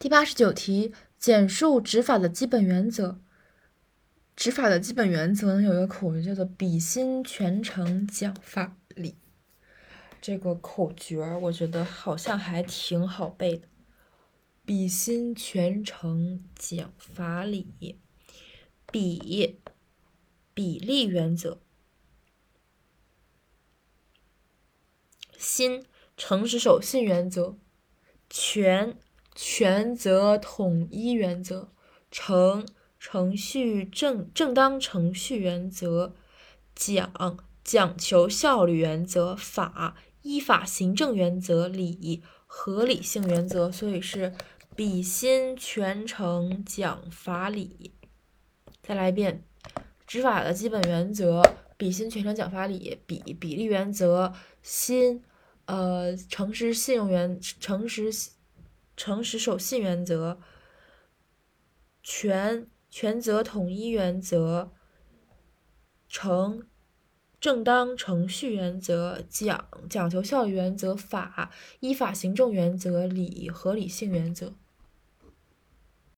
第八十九题，简述执法的基本原则。执法的基本原则呢，有一个口诀叫做“比心全程讲法理”。这个口诀我觉得好像还挺好背的，“比心全程讲法理”，比比例原则，心诚实守信原则，全权责统一原则，程。程序正正当程序原则，讲讲求效率原则，法依法行政原则，理合理性原则，所以是比心全程讲法理。再来一遍，执法的基本原则：比心全程讲法理，比比例原则，心呃诚实信用原诚实诚实守信原则，权。权责统一原则，程正当程序原则，讲讲求效率原则，法依法行政原则，理合理性原则。